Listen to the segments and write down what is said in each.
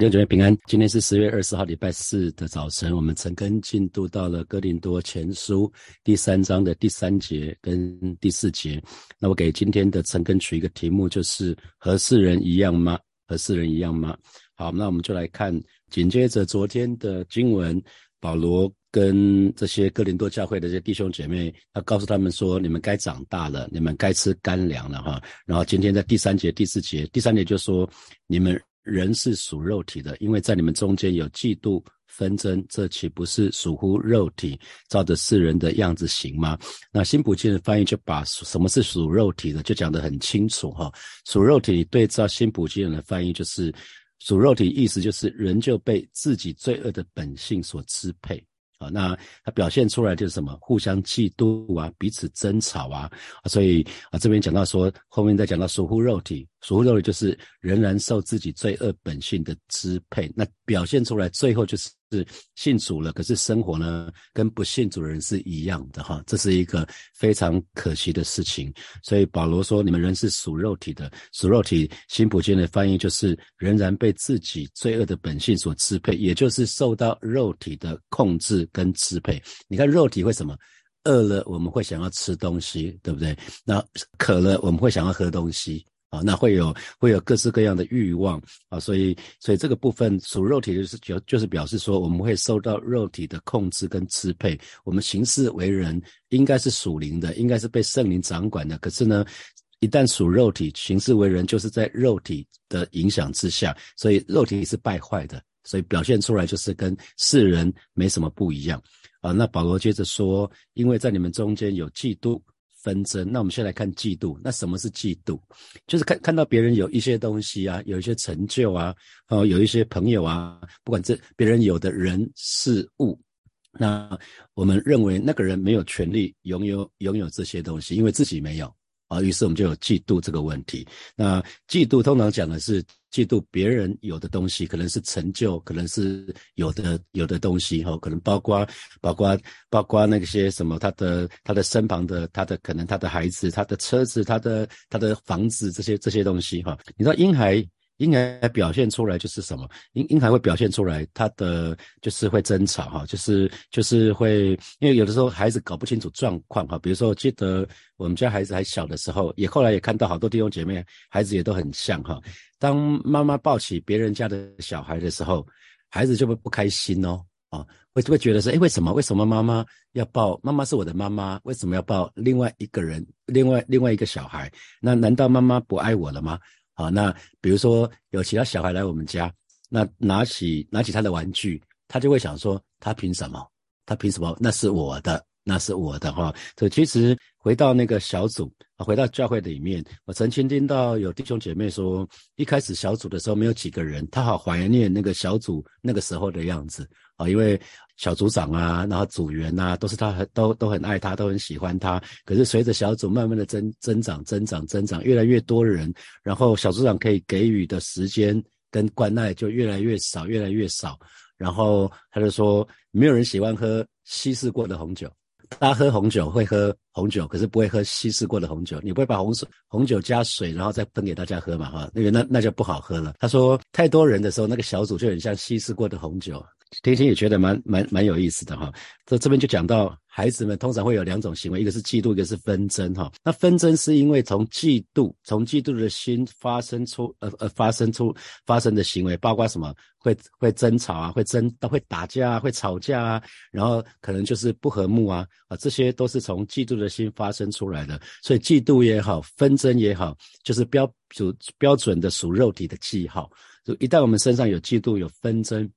弟兄姐妹平安，今天是十月二十号，礼拜四的早晨，我们曾跟进度到了哥林多前书第三章的第三节跟第四节。那我给今天的陈根取一个题目，就是和世人一样吗？和世人一样吗？好，那我们就来看紧接着昨天的经文，保罗跟这些哥林多教会的这些弟兄姐妹，他告诉他们说：你们该长大了，你们该吃干粮了哈。然后今天在第三节、第四节，第三节就说你们。人是属肉体的，因为在你们中间有嫉妒纷争，这岂不是属乎肉体，照着世人的样子行吗？那新普金的翻译就把什么是属肉体的就讲得很清楚哈。属肉体对照新普金人的翻译就是属肉体，意思就是人就被自己罪恶的本性所支配。啊，那它表现出来就是什么？互相嫉妒啊，彼此争吵啊，所以啊，这边讲到说，后面再讲到属乎肉体，属乎肉体就是仍然受自己罪恶本性的支配，那表现出来最后就是。是信主了，可是生活呢，跟不信主的人是一样的哈，这是一个非常可惜的事情。所以保罗说，你们人是属肉体的，属肉体，新普金的翻译就是仍然被自己罪恶的本性所支配，也就是受到肉体的控制跟支配。你看肉体会什么？饿了我们会想要吃东西，对不对？那渴了我们会想要喝东西。啊，那会有会有各式各样的欲望啊，所以所以这个部分属肉体就是就就是表示说，我们会受到肉体的控制跟支配，我们行事为人应该是属灵的，应该是被圣灵掌管的。可是呢，一旦属肉体，行事为人就是在肉体的影响之下，所以肉体是败坏的，所以表现出来就是跟世人没什么不一样啊。那保罗接着说，因为在你们中间有嫉妒。纷争。那我们先来看嫉妒。那什么是嫉妒？就是看看到别人有一些东西啊，有一些成就啊，哦，有一些朋友啊，不管这别人有的人事物，那我们认为那个人没有权利拥有拥有这些东西，因为自己没有。啊，于是我们就有嫉妒这个问题。那嫉妒通常讲的是嫉妒别人有的东西，可能是成就，可能是有的有的东西哈，可能包括包括包括那些什么他的他的身旁的他的可能他的孩子、他的车子、他的他的房子这些这些东西哈。你知道婴孩。婴孩表现出来就是什么？婴婴孩会表现出来，他的就是会争吵哈，就是就是会，因为有的时候孩子搞不清楚状况哈。比如说，我记得我们家孩子还小的时候，也后来也看到好多弟兄姐妹孩子也都很像哈。当妈妈抱起别人家的小孩的时候，孩子就会不开心哦，啊，会会觉得说，哎，为什么为什么妈妈要抱？妈妈是我的妈妈，为什么要抱另外一个人？另外另外一个小孩？那难道妈妈不爱我了吗？啊，那比如说有其他小孩来我们家，那拿起拿起他的玩具，他就会想说，他凭什么？他凭什么？那是我的，那是我的哈。所以其实回到那个小组啊，回到教会里面，我曾经听到有弟兄姐妹说，一开始小组的时候没有几个人，他好怀念那个小组那个时候的样子啊，因为。小组长啊，然后组员呐，都是他很都都很爱他，都很喜欢他。可是随着小组慢慢的增增长、增长、增长，越来越多人，然后小组长可以给予的时间跟关爱就越来越少、越来越少。然后他就说，没有人喜欢喝稀释过的红酒。大家喝红酒会喝红酒，可是不会喝稀释过的红酒。你不会把红水红酒加水，然后再分给大家喝嘛？哈，那个那那就不好喝了。他说，太多人的时候，那个小组就很像稀释过的红酒。天心也觉得蛮蛮蛮有意思的哈，这这边就讲到孩子们通常会有两种行为，一个是嫉妒，一个是纷争哈。那纷争是因为从嫉妒，从嫉妒的心发生出呃呃发生出发生的行为，包括什么会会争吵啊，会争会打架啊，会吵架啊，然后可能就是不和睦啊啊，这些都是从嫉妒的心发生出来的。所以嫉妒也好，纷争也好，就是标主标准的属肉体的记号。就一旦我们身上有嫉妒，有纷争。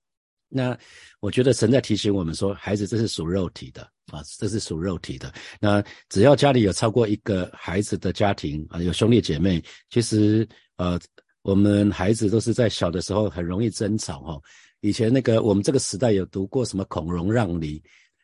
那我觉得神在提醒我们说，孩子这是属肉体的啊，这是属肉体的。那只要家里有超过一个孩子的家庭啊，有兄弟姐妹，其实呃，我们孩子都是在小的时候很容易争吵哈。以前那个我们这个时代有读过什么孔融让梨，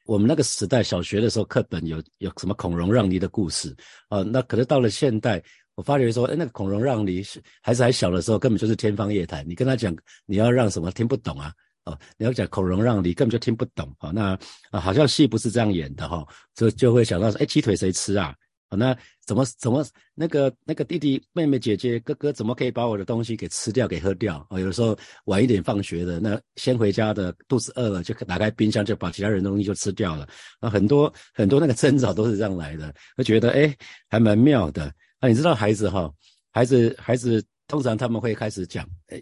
我们那个时代小学的时候课本有有什么孔融让梨的故事啊？那可是到了现代，我发觉说，哎，那个孔融让梨是孩子还小的时候根本就是天方夜谭，你跟他讲你要让什么听不懂啊。哦，你要讲孔融让梨，根本就听不懂。哦，那啊，好像戏不是这样演的哈，就就会想到说，哎，鸡腿谁吃啊？那怎么怎么那个那个弟弟妹妹姐姐哥哥怎么可以把我的东西给吃掉给喝掉啊？有的时候晚一点放学的，那先回家的肚子饿了就打开冰箱就把其他人东西就吃掉了。那很多很多那个争吵都是这样来的，会觉得哎还蛮妙的。啊，你知道孩子哈，孩子孩子通常他们会开始讲，哎，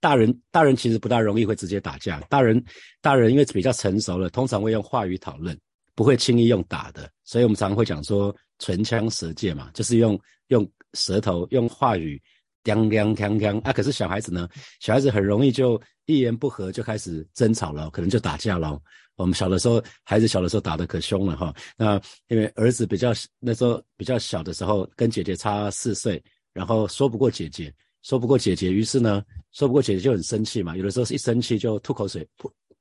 大人大人其实不大容易会直接打架，大人大人因为比较成熟了，通常会用话语讨论。不会轻易用打的，所以我们常常会讲说唇枪舌剑嘛，就是用用舌头用话语，锵锵锵锵啊。可是小孩子呢，小孩子很容易就一言不合就开始争吵了，可能就打架了。我们小的时候，孩子小的时候打得可凶了哈。那因为儿子比较那时候比较小的时候，跟姐姐差四岁，然后说不过姐姐，说不过姐姐，于是呢，说不过姐姐就很生气嘛。有的时候是一生气就吐口水，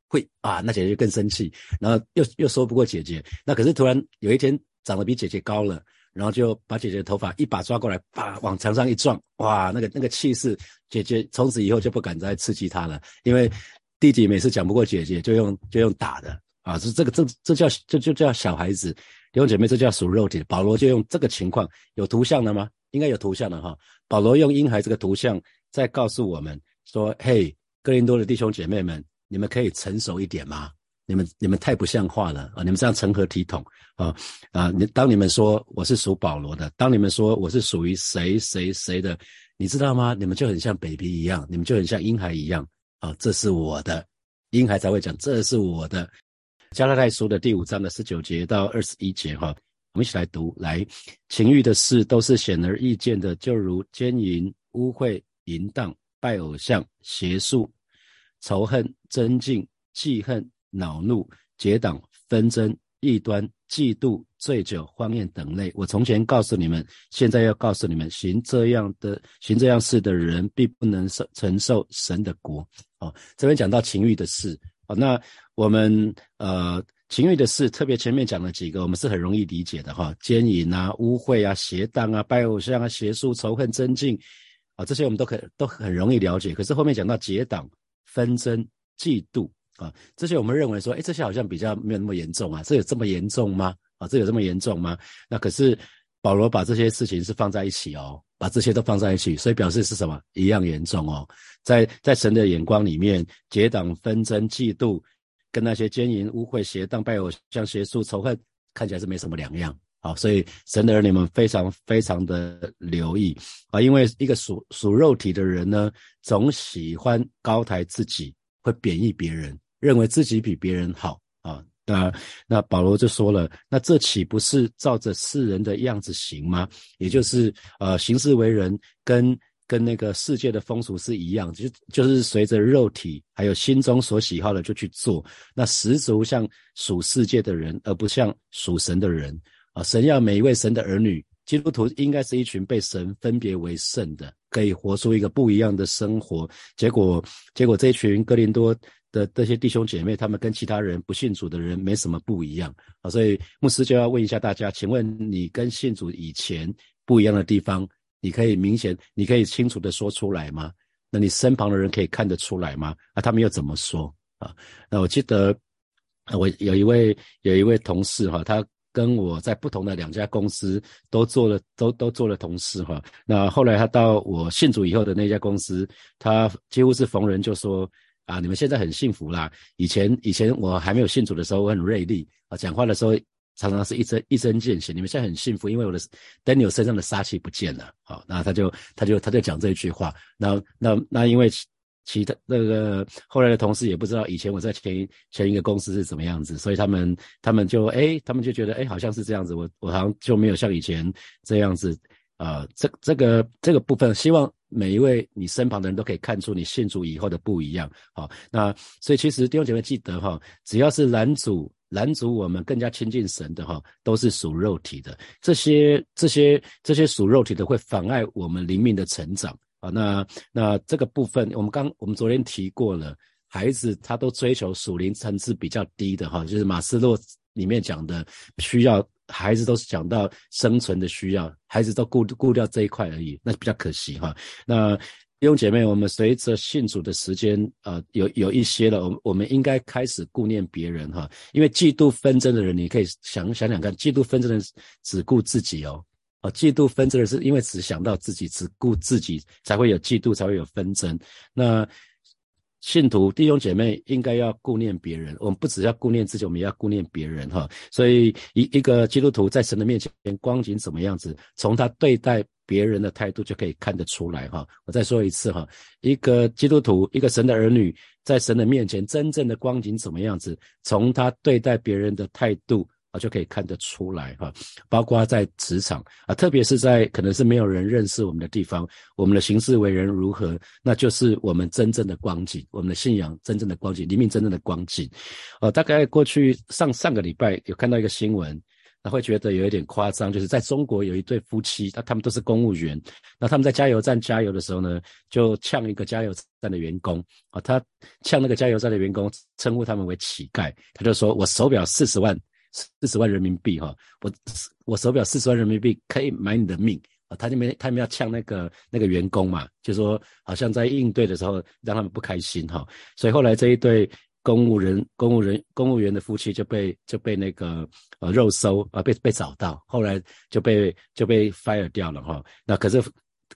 会啊，那姐姐就更生气，然后又又说不过姐姐，那可是突然有一天长得比姐姐高了，然后就把姐姐的头发一把抓过来，啪往墙上一撞，哇，那个那个气势，姐姐从此以后就不敢再刺激他了，因为弟弟每次讲不过姐姐，就用就用打的啊，这这个这这叫这就叫小孩子，弟兄姐妹这叫属肉体。保罗就用这个情况，有图像的吗？应该有图像的哈。保罗用婴孩这个图像在告诉我们说，嘿，哥林多的弟兄姐妹们。你们可以成熟一点吗？你们你们太不像话了啊！你们这样成何体统啊啊！你当你们说我是属保罗的，当你们说我是属于谁谁谁的，你知道吗？你们就很像 baby 一样，你们就很像婴孩一样啊！这是我的，婴孩才会讲这是我的。加拉太书的第五章的十九节到二十一节哈，我们一起来读。来，情欲的事都是显而易见的，就如奸淫、污秽、淫荡、拜偶像、邪术。仇恨、增进、记恨、恼怒、结党、纷争、异端、嫉妒、醉酒、荒宴等类。我从前告诉你们，现在要告诉你们：行这样的、行这样事的人，必不能受承受神的国。哦，这边讲到情欲的事。哦，那我们呃，情欲的事，特别前面讲了几个，我们是很容易理解的哈，奸淫啊、污秽啊、邪荡啊、拜偶像啊、邪术、仇恨、增进啊，这些我们都可都很容易了解。可是后面讲到结党。纷争、嫉妒啊，这些我们认为说，哎，这些好像比较没有那么严重啊，这有这么严重吗？啊，这有这么严重吗？那可是保罗把这些事情是放在一起哦，把这些都放在一起，所以表示是什么？一样严重哦。在在神的眼光里面，结党纷争、嫉妒，跟那些奸淫、污秽、邪荡、拜偶像、邪术、仇恨，看起来是没什么两样。好，所以神的儿女们非常非常的留意啊，因为一个属属肉体的人呢，总喜欢高抬自己，会贬义别人，认为自己比别人好啊。那那保罗就说了，那这岂不是照着世人的样子行吗？也就是呃，行事为人跟跟那个世界的风俗是一样，就就是随着肉体还有心中所喜好的就去做，那十足像属世界的人，而不像属神的人。啊，神要每一位神的儿女，基督徒应该是一群被神分别为圣的，可以活出一个不一样的生活。结果，结果这一群哥林多的这些弟兄姐妹，他们跟其他人不信主的人没什么不一样啊。所以牧师就要问一下大家，请问你跟信主以前不一样的地方，你可以明显、你可以清楚的说出来吗？那你身旁的人可以看得出来吗？啊，他们又怎么说啊？那我记得，我有一位有一位同事哈，他。跟我在不同的两家公司都做了，都都做了同事哈。那后来他到我信主以后的那家公司，他几乎是逢人就说啊，你们现在很幸福啦。以前以前我还没有信主的时候，我很锐利啊，讲话的时候常常是一针一针见血。你们现在很幸福，因为我的 Daniel 身上的杀气不见了。好，那他就他就他就讲这一句话。那那那因为。其他那个后来的同事也不知道以前我在前前一个公司是怎么样子，所以他们他们就哎，他们就觉得哎，好像是这样子，我我好像就没有像以前这样子啊。这这个这个部分，希望每一位你身旁的人都可以看出你信主以后的不一样。好，那所以其实弟兄姐妹记得哈，只要是拦阻拦阻我们更加亲近神的哈，都是属肉体的。这些这些这些属肉体的会妨碍我们灵命的成长。那那这个部分，我们刚我们昨天提过了，孩子他都追求属灵层次比较低的哈，就是马斯洛里面讲的需要，孩子都是讲到生存的需要，孩子都顾顾掉这一块而已，那比较可惜哈。那弟兄姐妹，我们随着信主的时间，呃，有有一些了，我我们应该开始顾念别人哈，因为嫉妒纷争的人，你可以想想想看，嫉妒纷争的人只顾自己哦，啊，嫉妒纷争的是因为只想到自己，只顾自己，才会有嫉妒，才会有纷争。那信徒弟兄姐妹应该要顾念别人，我们不只要顾念自己，我们也要顾念别人哈。所以一一个基督徒在神的面前光景怎么样子，从他对待。别人的态度就可以看得出来哈，我再说一次哈，一个基督徒，一个神的儿女，在神的面前真正的光景怎么样子，从他对待别人的态度啊就可以看得出来哈，包括在职场啊，特别是在可能是没有人认识我们的地方，我们的行事为人如何，那就是我们真正的光景，我们的信仰真正的光景，里面真正的光景。呃，大概过去上上个礼拜有看到一个新闻。那会觉得有一点夸张，就是在中国有一对夫妻，那他们都是公务员，那他们在加油站加油的时候呢，就呛一个加油站的员工啊，他呛那个加油站的员工，称呼他们为乞丐，他就说我手表四十万，四十万人民币哈，我我手表四十万人民币可以买你的命啊，他就没他们要呛那个那个员工嘛，就说好像在应对的时候让他们不开心哈，所以后来这一对。公务人、公务人、公务员的夫妻就被就被那个呃肉搜啊，被被找到，后来就被就被 fire 掉了哈。那可是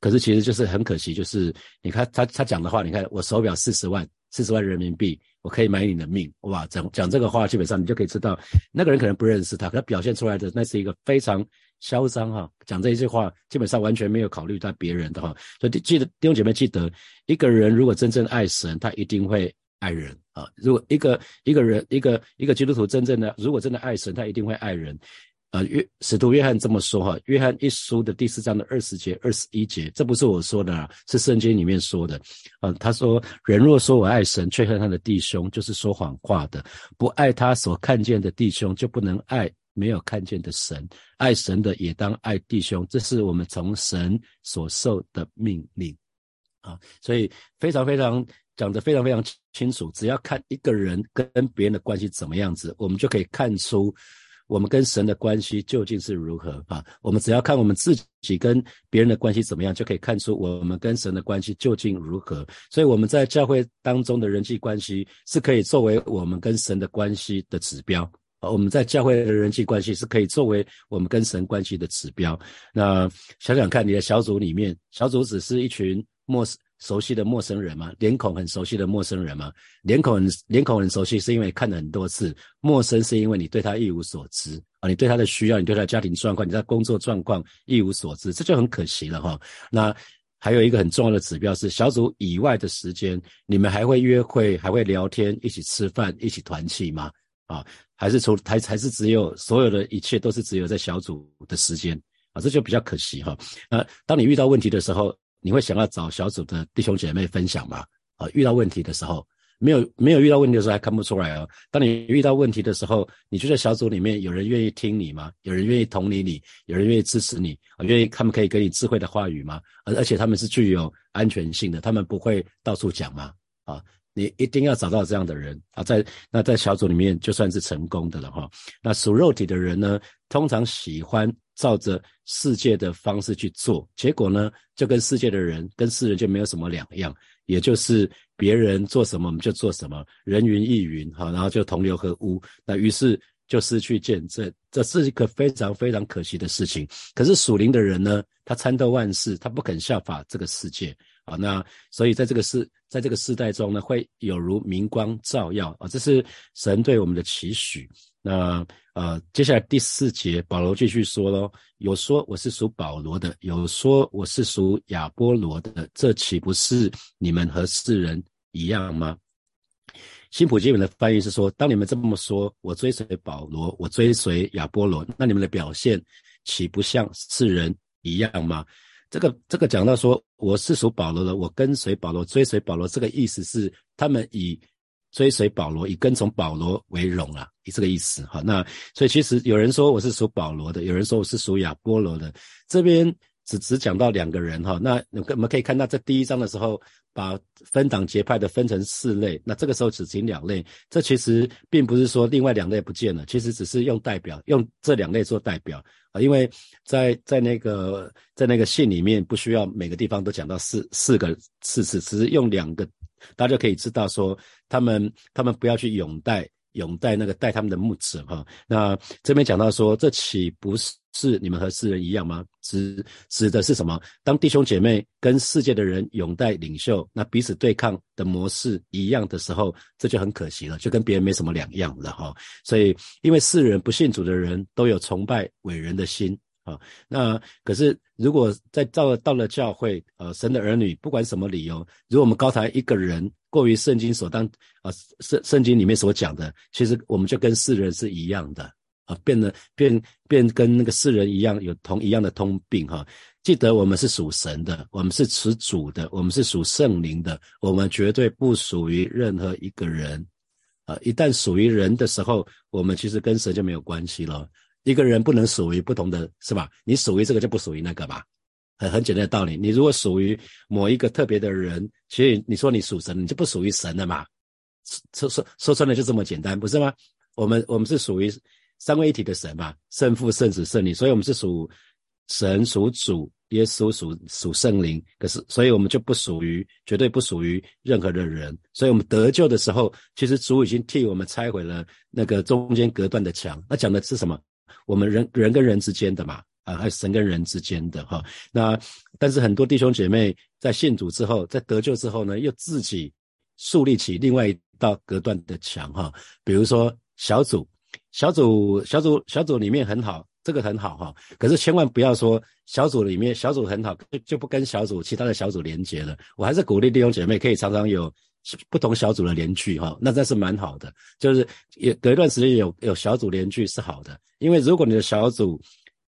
可是其实就是很可惜，就是你看他他讲的话，你看我手表四十万四十万人民币，我可以买你的命哇！讲讲这个话，基本上你就可以知道那个人可能不认识他，可他表现出来的那是一个非常嚣张哈。讲这一句话，基本上完全没有考虑到别人的哈。所以记得弟兄姐妹记得，一个人如果真正爱神，他一定会。爱人啊，如果一个一个人一个一个基督徒真正的如果真的爱神，他一定会爱人。啊，约使徒约翰这么说哈，约翰一书的第四章的二十节、二十一节，这不是我说的，是圣经里面说的。啊，他说：人若说我爱神，却恨他的弟兄，就是说谎话的；不爱他所看见的弟兄，就不能爱没有看见的神。爱神的也当爱弟兄，这是我们从神所受的命令。啊，所以非常非常。讲得非常非常清楚，只要看一个人跟别人的关系怎么样子，我们就可以看出我们跟神的关系究竟是如何啊。我们只要看我们自己跟别人的关系怎么样，就可以看出我们跟神的关系究竟如何。所以我们在教会当中的人际关系是可以作为我们跟神的关系的指标啊。我们在教会的人际关系是可以作为我们跟神关系的指标。那想想看，你的小组里面，小组只是一群陌生。熟悉的陌生人吗？脸孔很熟悉的陌生人吗？脸孔很脸孔很熟悉，是因为看了很多次；陌生是因为你对他一无所知啊，你对他的需要，你对他的家庭状况，你在工作状况一无所知，这就很可惜了哈。那还有一个很重要的指标是，小组以外的时间，你们还会约会，还会聊天，一起吃饭，一起团契吗？啊，还是除还还是只有所有的一切都是只有在小组的时间啊，这就比较可惜哈。那当你遇到问题的时候，你会想要找小组的弟兄姐妹分享吗？啊，遇到问题的时候，没有没有遇到问题的时候还看不出来哦。当你遇到问题的时候，你觉得小组里面有人愿意听你吗？有人愿意同理你？有人愿意支持你？啊，愿意他们可以给你智慧的话语吗？而而且他们是具有安全性的，他们不会到处讲吗？啊，你一定要找到这样的人啊，在那在小组里面就算是成功的了哈。那属肉体的人呢，通常喜欢。照着世界的方式去做，结果呢，就跟世界的人跟世人就没有什么两样，也就是别人做什么我们就做什么，人云亦云，哈，然后就同流合污，那于是就失去见证，这是一个非常非常可惜的事情。可是属灵的人呢，他参透万事，他不肯效法这个世界，啊，那所以在这个世在这个世代中呢，会有如明光照耀，啊，这是神对我们的期许。那呃，接下来第四节，保罗继续说喽，有说我是属保罗的，有说我是属亚波罗的，这岂不是你们和世人一样吗？新普基本的翻译是说，当你们这么说，我追随保罗，我追随亚波罗，那你们的表现岂不像世人一样吗？这个这个讲到说，我是属保罗的，我跟随保罗，追随保罗，这个意思是他们以。追随保罗，以跟从保罗为荣啊，以这个意思哈。那所以其实有人说我是属保罗的，有人说我是属亚波罗的。这边只只讲到两个人哈，那我们可以看到在第一章的时候，把分党结派的分成四类，那这个时候只仅两类，这其实并不是说另外两类不见了，其实只是用代表，用这两类做代表啊，因为在在那个在那个信里面不需要每个地方都讲到四四个四次，只是用两个，大家可以知道说他们他们不要去拥戴。拥戴那个戴他们的木子哈，那这边讲到说，这岂不是是你们和世人一样吗？指指的是什么？当弟兄姐妹跟世界的人拥戴领袖，那彼此对抗的模式一样的时候，这就很可惜了，就跟别人没什么两样了哈。所以，因为世人不信主的人都有崇拜伟人的心。啊，那可是如果在到了到了教会，呃，神的儿女不管什么理由，如果我们高抬一个人过于圣经所当啊圣圣经里面所讲的，其实我们就跟世人是一样的啊，变得变变跟那个世人一样，有同一样的通病哈。记得我们是属神的，我们是持主的，我们是属圣灵的，我们绝对不属于任何一个人啊。一旦属于人的时候，我们其实跟神就没有关系了。一个人不能属于不同的是吧？你属于这个就不属于那个吧？很很简单的道理。你如果属于某一个特别的人，其实你说你属神，你就不属于神了嘛？说说说穿了就这么简单，不是吗？我们我们是属于三位一体的神嘛，圣父、圣子、圣灵，所以我们是属神、属主、耶稣、属属圣灵。可是，所以我们就不属于，绝对不属于任何的人。所以我们得救的时候，其实主已经替我们拆毁了那个中间隔断的墙。那讲的是什么？我们人人跟人之间的嘛，啊，还有神跟人之间的哈。那但是很多弟兄姐妹在信主之后，在得救之后呢，又自己树立起另外一道隔断的墙哈。比如说小组，小组，小组，小组里面很好，这个很好哈。可是千万不要说小组里面小组很好，就不跟小组其他的小组连接了。我还是鼓励弟兄姐妹可以常常有。不同小组的联聚哈，那这是蛮好的，就是也隔一段时间有有小组联聚是好的，因为如果你的小组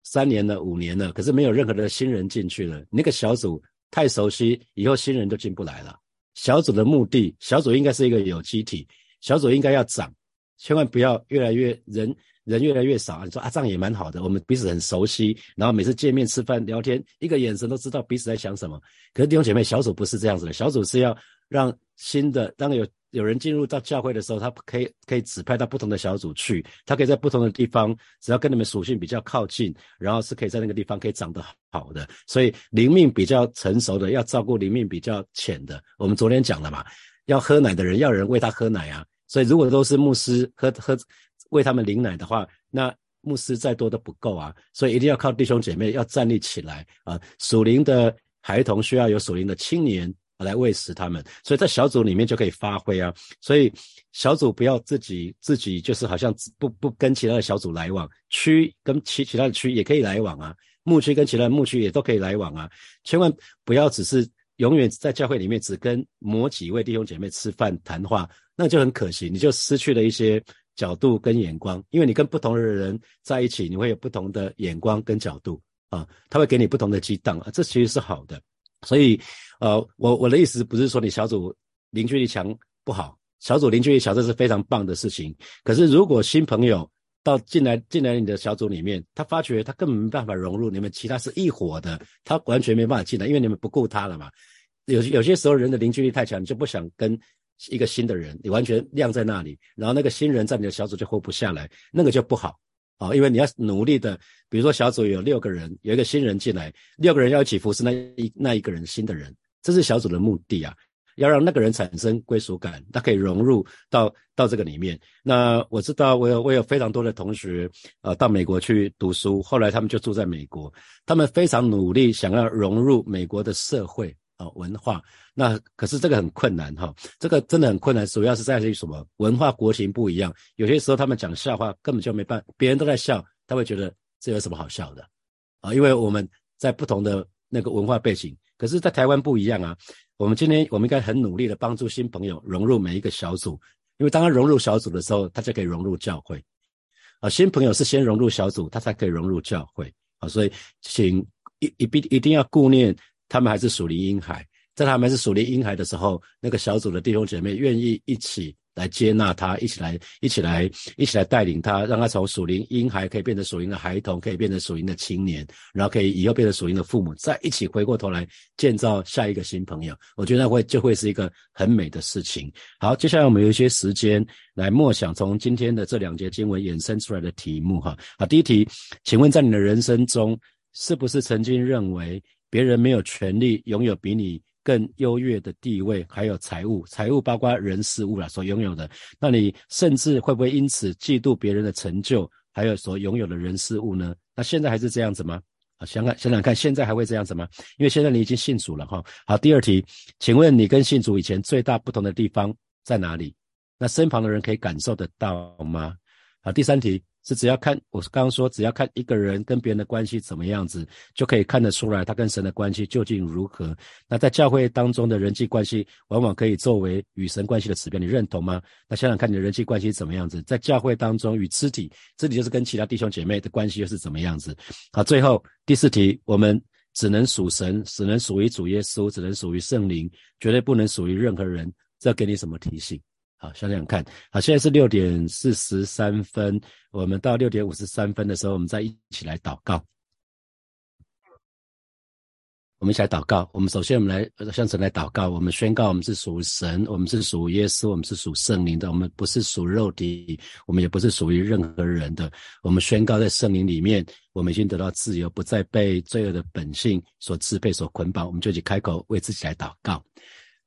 三年了五年了，可是没有任何的新人进去了，那个小组太熟悉，以后新人都进不来了。小组的目的，小组应该是一个有机体，小组应该要长，千万不要越来越人人越来越少。你说啊，这样也蛮好的，我们彼此很熟悉，然后每次见面吃饭聊天，一个眼神都知道彼此在想什么。可是弟兄姐妹，小组不是这样子的，小组是要让。新的当有有人进入到教会的时候，他可以可以指派到不同的小组去，他可以在不同的地方，只要跟你们属性比较靠近，然后是可以在那个地方可以长得好的。所以灵命比较成熟的要照顾灵命比较浅的。我们昨天讲了嘛，要喝奶的人要人喂他喝奶啊。所以如果都是牧师喝喝喂他们灵奶的话，那牧师再多都不够啊。所以一定要靠弟兄姐妹要站立起来啊。属灵的孩童需要有属灵的青年。来喂食他们，所以在小组里面就可以发挥啊。所以小组不要自己自己就是好像不不跟其他的小组来往，区跟其其他的区也可以来往啊。牧区跟其他的牧区也都可以来往啊。千万不要只是永远在教会里面只跟某几位弟兄姐妹吃饭谈话，那就很可惜，你就失去了一些角度跟眼光。因为你跟不同的人在一起，你会有不同的眼光跟角度啊，他会给你不同的激荡啊，这其实是好的。所以。呃，我我的意思不是说你小组凝聚力强不好，小组凝聚力强这是非常棒的事情。可是如果新朋友到进来进来你的小组里面，他发觉他根本没办法融入你们其他是一伙的，他完全没办法进来，因为你们不顾他了嘛。有有些时候人的凝聚力太强，你就不想跟一个新的人，你完全晾在那里，然后那个新人在你的小组就活不下来，那个就不好。啊，因为你要努力的，比如说小组有六个人，有一个新人进来，六个人要一起服侍那一那一个人新的人。这是小组的目的啊，要让那个人产生归属感，他可以融入到到这个里面。那我知道，我有我有非常多的同学，呃，到美国去读书，后来他们就住在美国，他们非常努力想要融入美国的社会啊文化。那可是这个很困难哈，这个真的很困难，主要是在于什么？文化国情不一样，有些时候他们讲笑话根本就没办，别人都在笑，他会觉得这有什么好笑的啊？因为我们在不同的那个文化背景。可是，在台湾不一样啊！我们今天我们应该很努力的帮助新朋友融入每一个小组，因为当他融入小组的时候，他就可以融入教会。啊，新朋友是先融入小组，他才可以融入教会。啊，所以请一一必一定要顾念他们还是属灵婴孩，在他们还是属灵婴孩的时候，那个小组的弟兄姐妹愿意一起来接纳他，一起来，一起来，一起来带领他，让他从属灵婴孩可以变成属灵的孩童，可以变成属灵的青年，然后可以以后变成属灵的父母，再一起回过头来建造下一个新朋友。我觉得会就会是一个很美的事情。好，接下来我们有一些时间来默想从今天的这两节经文衍生出来的题目哈。好，第一题，请问在你的人生中，是不是曾经认为别人没有权利拥有比你？更优越的地位，还有财物，财物包括人事物了，所拥有的。那你甚至会不会因此嫉妒别人的成就，还有所拥有的人事物呢？那现在还是这样子吗？啊，想想想想看，现在还会这样子吗？因为现在你已经信主了哈。好，第二题，请问你跟信主以前最大不同的地方在哪里？那身旁的人可以感受得到吗？好，第三题。是只要看，我刚刚说，只要看一个人跟别人的关系怎么样子，就可以看得出来他跟神的关系究竟如何。那在教会当中的人际关系，往往可以作为与神关系的指标，你认同吗？那想想看你的人际关系怎么样子，在教会当中与肢体，肢体就是跟其他弟兄姐妹的关系又是怎么样子？好，最后第四题，我们只能属神，只能属于主耶稣，只能属于圣灵，绝对不能属于任何人。这给你什么提醒？好，想想看，好，现在是六点四十三分，我们到六点五十三分的时候，我们再一起来祷告。我们一起来祷告。我们首先，我们来向神来祷告。我们宣告，我们是属神，我们是属耶稣，我们是属圣灵的。我们不是属肉体，我们也不是属于任何人的。我们宣告，在圣灵里面，我们已经得到自由，不再被罪恶的本性所支配、所捆绑。我们就去开口为自己来祷告。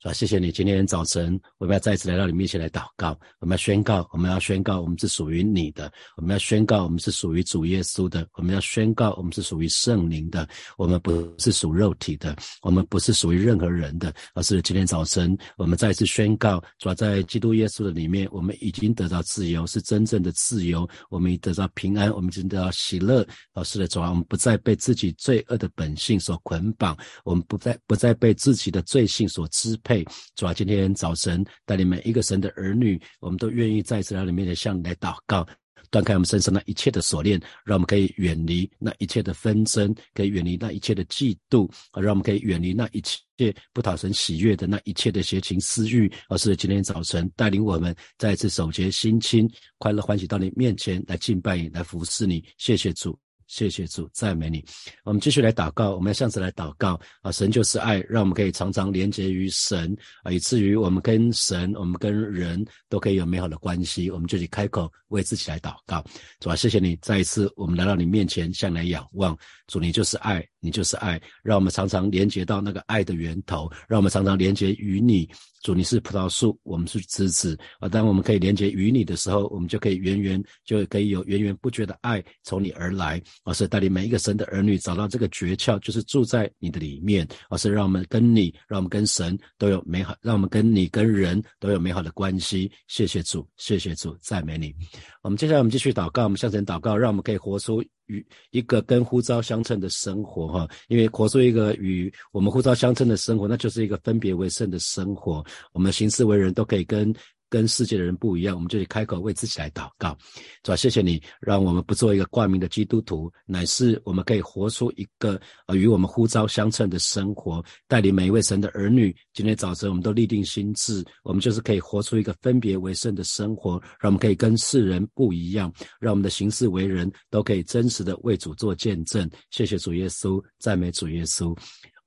是吧？谢谢你，今天早晨我们要再次来到你面前来祷告。我们要宣告，我们要宣告，我们是属于你的。我们要宣告，我们是属于主耶稣的。我们要宣告，我们是属于圣灵的。我们不是属肉体的，我们不是属于任何人的，而是今天早晨我们再次宣告，主要在基督耶稣的里面，我们已经得到自由，是真正的自由。我们已得到平安，我们已经得到喜乐。老师的主啊，我们不再被自己罪恶的本性所捆绑，我们不再不再被自己的罪性所支配。嘿主啊，今天早晨带领每一个神的儿女，我们都愿意再次来到你面前向你来祷告，断开我们身上那一切的锁链，让我们可以远离那一切的纷争，可以远离那一切的嫉妒，啊，让我们可以远离那一切不讨神喜悦的那一切的邪情私欲。而是今天早晨带领我们再次守节心清，快乐欢喜到你面前来敬拜你，来服侍你。谢谢主。谢谢主，赞美你。我们继续来祷告，我们要向神来祷告啊！神就是爱，让我们可以常常连接于神啊，以至于我们跟神、我们跟人都可以有美好的关系。我们就去开口为自己来祷告，主啊，谢谢你再一次我们来到你面前，向来仰望。主，你就是爱，你就是爱，让我们常常连接到那个爱的源头，让我们常常连接于你。主，你是葡萄树，我们是枝子啊。当我们可以连接于你的时候，我们就可以源源就可以有源源不绝的爱从你而来。而是带领每一个神的儿女找到这个诀窍，就是住在你的里面。而是让我们跟你，让我们跟神都有美好，让我们跟你跟人都有美好的关系。谢谢主，谢谢主，赞美你。我们接下来我们继续祷告，我们向神祷告，让我们可以活出与一个跟呼召相称的生活哈。因为活出一个与我们呼召相称的生活，那就是一个分别为圣的生活。我们行事为人，都可以跟。跟世界的人不一样，我们就得开口为自己来祷告，主啊，谢谢你，让我们不做一个挂名的基督徒，乃是我们可以活出一个呃与我们呼召相称的生活，带领每一位神的儿女。今天早晨我们都立定心志，我们就是可以活出一个分别为圣的生活，让我们可以跟世人不一样，让我们的行事为人都可以真实的为主做见证。谢谢主耶稣，赞美主耶稣。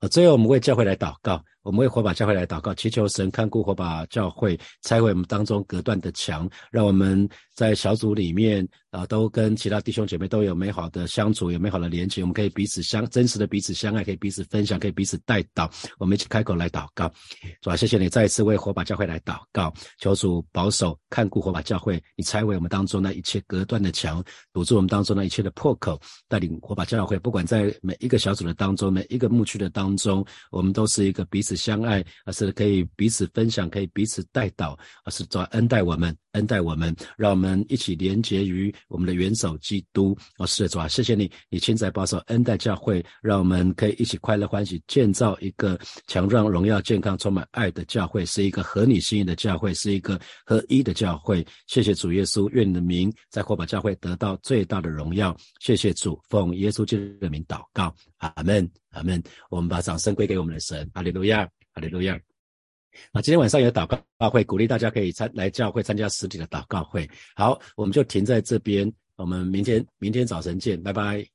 呃，最后我们为教会来祷告。我们为火把教会来祷告，祈求神看顾火把教会，拆毁我们当中隔断的墙，让我们在小组里面啊，都跟其他弟兄姐妹都有美好的相处，有美好的连接。我们可以彼此相真实的彼此相爱，可以彼此分享，可以彼此带导。我们一起开口来祷告，主啊，谢谢你再一次为火把教会来祷告，求主保守看顾火把教会，你拆毁我们当中那一切隔断的墙，堵住我们当中那一切的破口，带领火把教会，不管在每一个小组的当中，每一个牧区的当中，我们都是一个彼此此。相爱，而是可以彼此分享，可以彼此带导，而是主恩待我们，恩待我们，让我们一起连结于我们的元首基督。我，是，主啊，谢谢你，你亲自保守恩待教会，让我们可以一起快乐欢喜，建造一个强壮、荣耀、健康、充满爱的教会，是一个合你心意的教会，是一个合一的教会。谢谢主耶稣，愿你的名在火把教会得到最大的荣耀。谢谢主，奉耶稣基督的名祷告。阿门，阿门。我们把掌声归给我们的神，哈利路亚，哈利路亚。啊，今天晚上有祷告会，鼓励大家可以参来教会参加实体的祷告会。好，我们就停在这边，我们明天明天早晨见，拜拜。